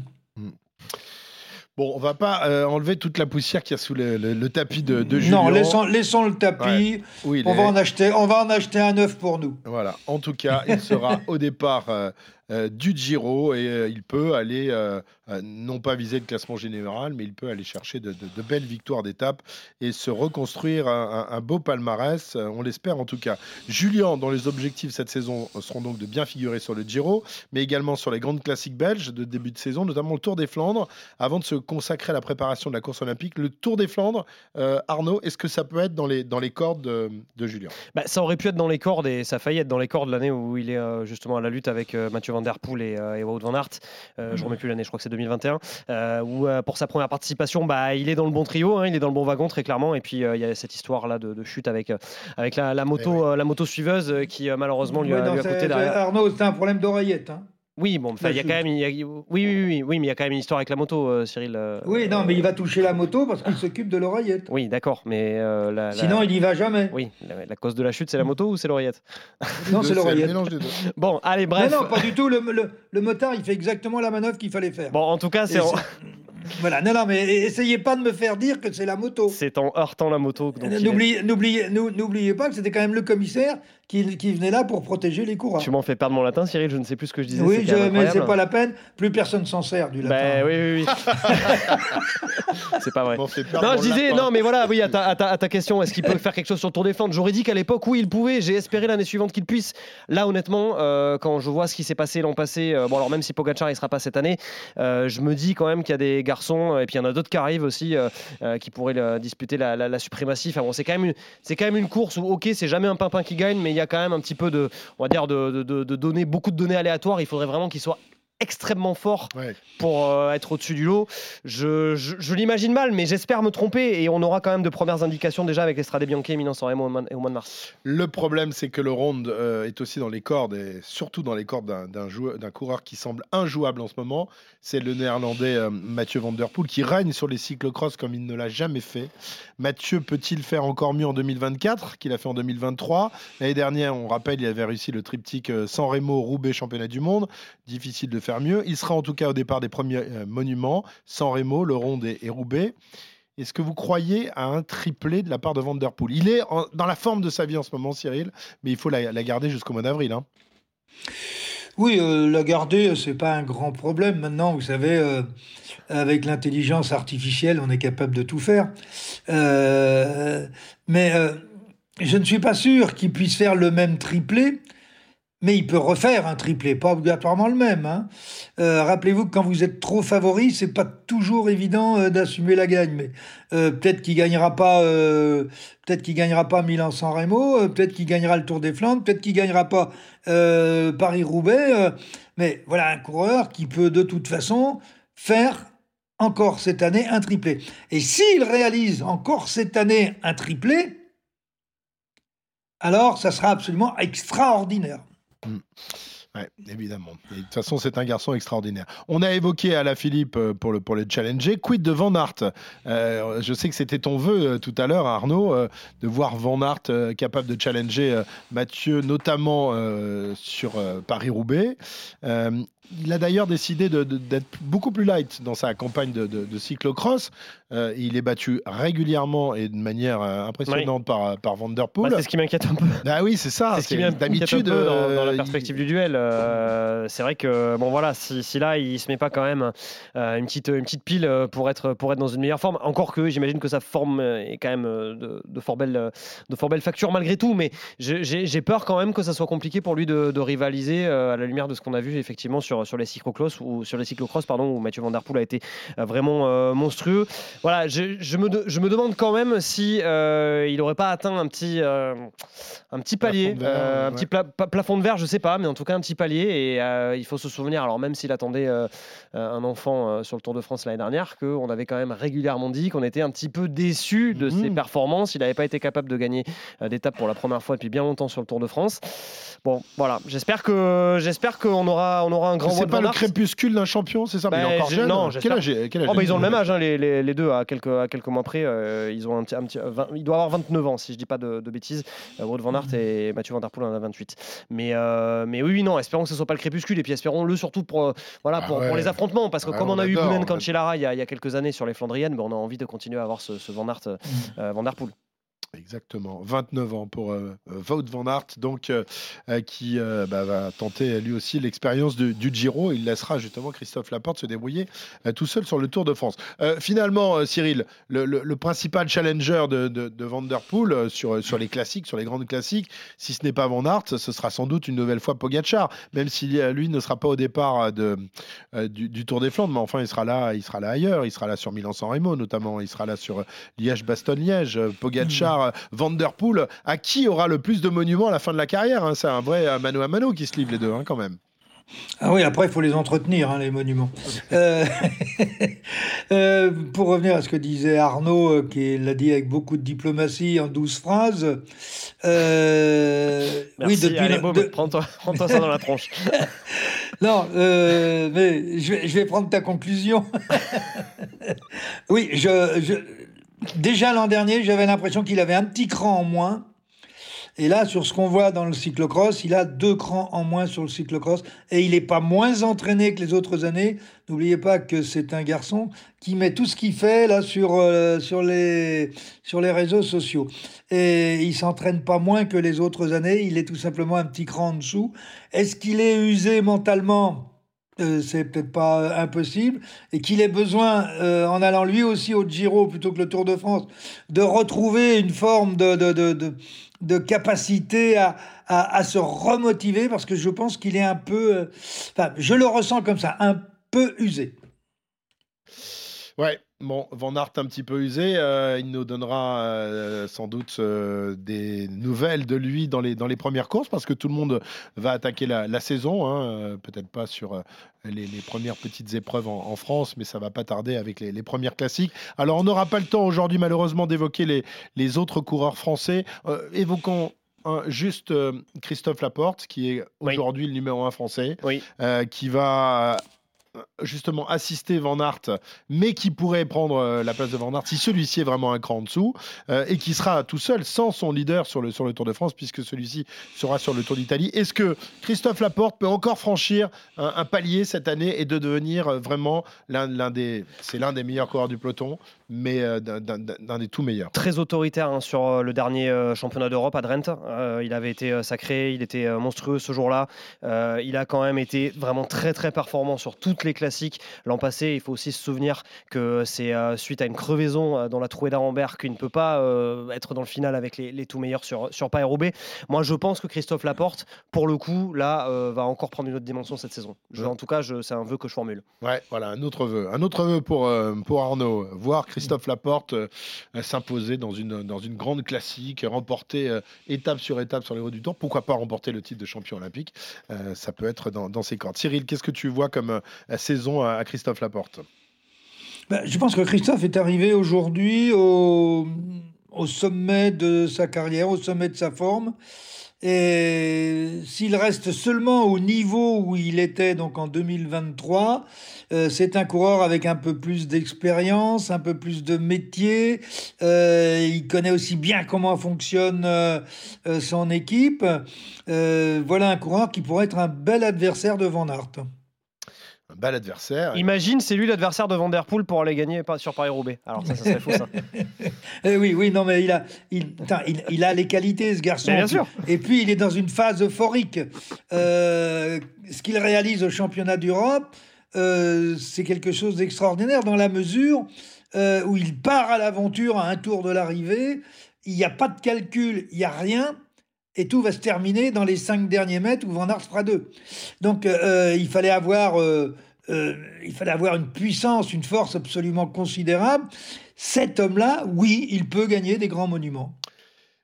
Bon, on va pas euh, enlever toute la poussière qu'il y a sous le, le- le tapis de, de Julien. non, laissons, laissons le tapis. Où il On est. va, en acheter, on va en acheter un neuf pour nous. Voilà. En tout cas, il sera au départ euh, euh, du Giro et euh, il peut aller, euh, non pas viser le classement général, mais il peut aller chercher de, belles victoires d'étape et se reconstruire un, beau palmarès. on l'espère en tout cas. Julien, dont les objectifs cette saison seront donc de bien figurer sur le Giro, mais également sur les grandes classiques belges de début de saison, notamment le Tour des Flandres, avant de se consacrer à la préparation de la course olympique. Le Tour des Flandres, Arnaud, est-ce que ça peut être dans les, dans les cordes de, Julien Bah, ça aurait pu être dans les cordes et ça a failli être dans les cordes l'année où il est justement à la lutte avec Mathieu Van Der Poel et, et Wout Van Aert. je ne remets plus l'année, je crois que c'est 2021. où pour sa première participation, bah, il est dans le bon trio, hein, il est dans le bon wagon très clairement. Et puis il y a cette histoire là de, chute avec, avec la, moto, la moto suiveuse qui malheureusement lui, a, lui a coûté derrière. Arnaud, c'est un problème d'oreillette. Hein. Oui, bon, il y a quand même, oui, oui, oui, oui, mais il y a quand même une histoire avec la moto, euh, Cyril. Euh, oui, non, mais il va toucher la moto parce qu'il s'occupe de l'oreillette. Oui, d'accord, mais euh, sinon il n'y va jamais. Oui, la, cause de la chute, c'est la moto ou c'est l'oreillette? Non, c'est l'oreillette. Bon, allez, bref. Non, non, pas du tout. Le, le, le motard, il fait exactement la manœuvre qu'il fallait faire. Bon, en tout cas, c'est. Voilà, non, non, mais essayez pas de me faire dire que c'est la moto. C'est en heurtant la moto. N'oubliez pas que c'était quand même le commissaire qui, venait là pour protéger les coureurs. Tu m'en fais perdre mon latin, Cyril, je ne sais plus ce que je disais. Oui, mais c'est pas la peine, plus personne s'en sert du latin. Ben, oui, oui, oui. c'est pas vrai. Non, je disais, non, mais voilà, oui, à ta, question, est-ce qu'il peut faire quelque chose sur le Tour des Flandres J'aurais dit qu'à l'époque, oui, il pouvait. J'ai espéré l'année suivante qu'il puisse. Là, honnêtement, euh, quand je vois ce qui s'est passé l'an passé, euh, bon, alors même si Pogacar il sera pas cette année, euh, je me dis quand même qu'il y a des garçons, et puis il y en a d'autres qui arrivent aussi, qui pourraient disputer la, suprématie. Enfin c'est quand même une course où, ok, c'est jamais un pimpin qui gagne, mais il y a quand même un petit peu de, on va dire, de, données, beaucoup de données aléatoires. Il faudrait vraiment qu'il soit extrêmement fort pour euh, être au-dessus du lot. Je, je, l'imagine mal, mais j'espère me tromper et on aura quand même de premières indications déjà avec Estrade Bianchi et Milan San Remo au mois de mars. Le problème, c'est que le Ronde euh, est aussi dans les cordes et surtout dans les cordes d'un coureur qui semble injouable en ce moment. C'est le néerlandais euh, Mathieu Van Der Poel qui règne sur les cyclocross comme il ne l'a jamais fait. Mathieu peut-il faire encore mieux en 2024 qu'il a fait en 2023 L'année dernière, on rappelle, il avait réussi le triptyque San Remo, Roubaix, championnat du monde. Difficile de faire mieux. Il sera en tout cas au départ des premiers euh, monuments, San Remo, le Ronde et, Roubaix. Est-ce que vous croyez à un triplé de la part de Van Der Poel? Il est dans la forme de sa vie en ce moment, Cyril, mais il faut la, garder jusqu'au mois d'avril. Hein. Oui, euh, la garder, c'est pas un grand problème. Maintenant, vous savez, euh, avec l'intelligence artificielle, on est capable de tout faire. mais je ne suis pas sûr qu'il puisse faire le même triplé mais il peut refaire un triplé, pas obligatoirement le même. Hein. Euh, rappelez-vous que quand vous êtes trop favori, c'est pas toujours évident euh, d'assumer la gagne. Mais euh, peut-être qu'il gagnera pas, peut-être qu'il gagnera pas Milan-San Remo, peut-être qu'il gagnera le Tour des Flandres, peut-être qu'il gagnera pas Paris-Roubaix. mais voilà un coureur qui peut de toute façon faire encore cette année un triplé. Et s'il réalise encore cette année un triplé, alors ça sera absolument extraordinaire. Mm. évidemment. de toute façon, c'est un garçon extraordinaire. On a évoqué à la Philippe euh, pour le, challenger. Quid de Van Aert? Euh, Je sais que c'était ton vœu euh, tout à l'heure, Arnaud, de voir Van Aert capable de challenger Mathieu, notamment sur Paris-Roubaix. Il a d'ailleurs décidé d'être beaucoup plus light dans sa campagne de, de, cyclocross. Euh, il est battu régulièrement et de manière euh, impressionnante par, par Van Der Poel. Bah, c'est ce qui m'inquiète un peu. Ah oui, c'est ça. C'est ce qui d'habitude dans, dans, la euh, perspective du duel. c'est vrai que bon voilà, si, si, là il se met pas quand même une petite une petite pile pour être pour être dans une meilleure forme. Encore que j'imagine que sa forme est quand même de, de fort belle de fort belle facture malgré tout, mais j'ai peur quand même que ça soit compliqué pour lui de, de rivaliser à la lumière de ce qu'on a vu effectivement sur sur, les cyclocross ou sur les cyclocross pardon où Mathieu Van Der Poel a été euh, vraiment euh, monstrueux. Voilà, je, je, me je me demande quand même si euh, il n'aurait pas atteint un petit un petit palier, un petit plafond de verre, je sais pas, mais en tout cas un petit palier et il faut se souvenir alors même s'il attendait un enfant sur le Tour de France l'année dernière qu'on avait quand même régulièrement dit qu'on était un petit peu déçu de ses mhm. performances, il n'avait pas été capable de gagner d'étape pour la première fois depuis bien longtemps sur le Tour de France. Bon, voilà, j'espère que j'espère qu'on aura on aura un grand c'est pas le crépuscule d'un champion, c'est ça? Mais Il est ben, encore jeune. Non, quel âge, oh, bah, Ils ont le même âge, hein, les, les, les, deux, à quelques, à quelques mois près. Euh, ils ont un, un petit, il doit avoir 29 ans, si je dis pas de, de bêtises. Euh, Wout Van Aert et Mathieu Van Der Poel en a 28. Mais, euh, mais oui, non, espérons que ce soit pas le crépuscule et puis espérons-le surtout pour, voilà, pour, ah pour, les affrontements. Parce que ah, comme on, a eu Boulen Cancellara il, y a, il y a quelques années sur les Flandriennes, on a envie de continuer à avoir ce, Van Aert, mm. Van Der Poel. Exactement, 29 ans pour euh, euh, van Aert, donc euh, qui bah, va tenter lui aussi l'expérience du Giro. Il laissera justement Christophe Laporte se débrouiller tout seul sur le Tour de France. finalement, Cyril, le, principal challenger de, de, sur, les classiques, sur les grandes classiques, si ce n'est pas Van Aert, ce sera sans doute une nouvelle fois Pogacar, même si lui ne sera pas au départ du, Tour des Flandres, mais enfin il sera là, il sera là ailleurs, il sera là sur Milan-San Remo notamment, il sera là sur Liège-Bastogne-Liège, Pogacar. Vanderpool, à qui aura le plus de monuments à la fin de la carrière. Hein. C'est un vrai mano à mano qui se livre les deux, hein, quand même. Ah oui, après, il faut les entretenir, hein, les monuments. Euh, euh, pour revenir à ce que disait Arnaud, euh, qui l'a dit avec beaucoup de diplomatie en douze phrases. oui, depuis allez, de... prends-toi, prends ça dans la tronche. non, mais je vais, je vais, prendre ta conclusion. oui, je, je... déjà l'an dernier, j'avais l'impression qu'il avait un petit cran en moins et là, sur ce qu'on voit dans le cyclocross, il a deux crans en moins sur le cyclocross et il n'est pas moins entraîné que les autres années. N'oubliez pas que c'est un garçon qui met tout ce qu'il fait là sur, euh, sur, les, sur les réseaux sociaux. Et il s'entraîne pas moins que les autres années. Il est tout simplement un petit cran en dessous. Est-ce qu'il est usé mentalement? Euh, c'est peut-être pas impossible, et qu'il ait besoin, euh, en allant lui aussi au Giro plutôt que le Tour de France, de retrouver une forme de, de, de, de capacité à, à, se remotiver, parce que je pense qu'il est un peu, euh, enfin, je le ressens comme ça, un peu usé. Ouais, Bon, Van Aert un petit peu usé, euh, il nous donnera euh, sans doute euh, des nouvelles de lui dans les, dans les premières courses parce que tout le monde va attaquer la, saison, hein, peut-être pas sur les, premières petites épreuves en, France, mais ça va pas tarder avec les, premières classiques. Alors on n'aura pas le temps aujourd'hui malheureusement d'évoquer les, les autres coureurs français. évoquons juste Christophe Laporte, qui est aujourd'hui le numéro un français, qui va justement assister Van Aert, mais qui pourrait prendre euh, la place de Van Aert si celui-ci est vraiment un cran en dessous, euh, et qui sera tout seul, sans son leader sur le, sur le Tour de France, puisque celui-ci sera sur le Tour d'Italie. Est-ce que Christophe Laporte peut encore franchir un, palier cette année et de devenir euh, vraiment l'un des, c'est l'un des meilleurs coureurs du peloton, mais d'un des tout meilleurs? Très autoritaire hein, sur le dernier championnat d'Europe à Drenthe. il avait été sacré, il était monstrueux ce jour-là. il a quand même été vraiment très très performant sur toutes les classiques l'an passé. Il faut aussi se souvenir que c'est euh, suite à une crevaison euh, dans la trouée d'Arambert qu'il ne peut pas euh, être dans le final avec les, tout meilleurs sur, sur Paris-Roubaix. Moi, je pense que Christophe Laporte, pour le coup, là, va encore prendre une autre dimension cette saison. en tout cas, c'est un vœu que je formule. Ouais, voilà, un autre vœu. Un autre vœu pour, pour Arnaud. Voir Christophe Laporte s'imposer dans une, dans une grande classique, remporter étape sur étape sur les routes du Tour. Pourquoi pas remporter le titre de champion olympique Ça peut être dans, dans ses cordes. Cyril, qu'est-ce que tu vois comme saison à, Christophe Laporte ben, Je pense que Christophe est arrivé aujourd'hui au, sommet de sa carrière, au sommet de sa forme. Et s'il reste seulement au niveau où il était donc en 2023, euh, c'est un coureur avec un peu plus d'expérience, un peu plus de métier. Euh, il connaît aussi bien comment fonctionne euh, son équipe. voilà un coureur qui pourrait être un bel adversaire de Van Aert un bel adversaire. Imagine, c'est lui l'adversaire de Van Der Poel pour aller gagner sur Paris-Roubaix. Alors ça, ça serait fou ça. Eh oui, oui, non, mais il a, il, il, a les qualités, ce garçon. bien sûr. Et puis, il est dans une phase euphorique. Euh, ce qu'il réalise au championnat d'Europe, euh, c'est quelque chose d'extraordinaire dans la mesure euh, où il part à l'aventure à un tour de l'arrivée. Il n'y a pas de calcul, il n'y a rien et tout va se terminer dans les cinq derniers mètres où Van Aert fera deux. Donc euh, euh, il fallait avoir euh, il fallait avoir une puissance, une force absolument considérable. Cet homme-là, oui, il peut gagner des grands monuments.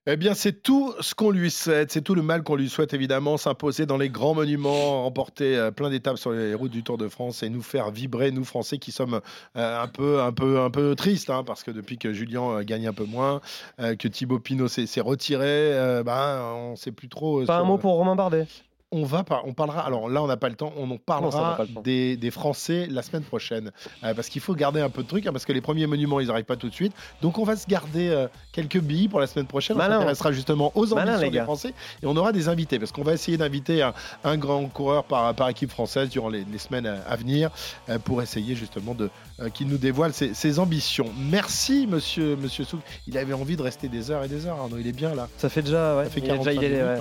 Eh bien, c'est tout ce qu'on lui souhaite, c'est tout le mal qu'on lui souhaite évidemment, s'imposer dans les grands monuments, remporter euh, plein d'étapes sur les routes du Tour de France et nous faire vibrer, nous Français qui sommes euh, un peu, un peu, un peu tristes, hein, parce que depuis que Julien euh, gagne un peu moins, que Thibaut Pinot s'est retiré, ben, on ne sait plus trop. Pas un mot pour Romain Bardet on va on parlera. Alors là, on n'a pas le temps. On en parlera des, Français la semaine prochaine, euh, parce qu'il faut garder un peu de trucs, hein, parce que les premiers monuments, ils n'arrivent pas tout de suite. Donc on va se garder euh, quelques billes pour la semaine prochaine. on s'intéressera justement aux ambitions des Français et on aura des invités, parce qu'on va essayer d'inviter un, grand coureur par, par équipe française durant les, semaines à, venir euh, pour essayer justement de qu'il nous dévoile ses, ambitions. Merci, Monsieur Monsieur Souk. Il avait envie de rester des heures et des heures. Arnaud, il est bien là. Ça fait déjà. Ouais. Ça fait il, est il, est, hein.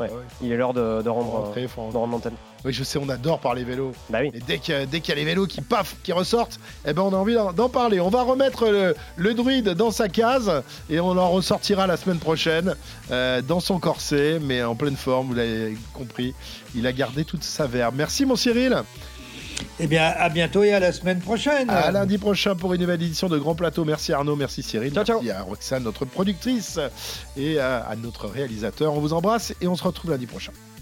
ouais, il est l'heure de, de rendre oui, je sais, on adore parler vélo. Bah oui. Et dès qu'il y, a les vélos qui paf, qui ressortent, eh ben on a envie d'en parler. On va remettre le, druide dans sa case et on en ressortira la semaine prochaine euh, dans son corset, mais en pleine forme, vous l'avez compris. Il a gardé toute sa verbe. Merci mon Cyril. Eh bien, à bientôt et à la semaine prochaine. À lundi prochain pour une nouvelle édition de Grand Plateau. Merci Arnaud, merci Cyril. Ciao, merci à Roxane, notre productrice, et à notre réalisateur. On vous embrasse et on se retrouve lundi prochain.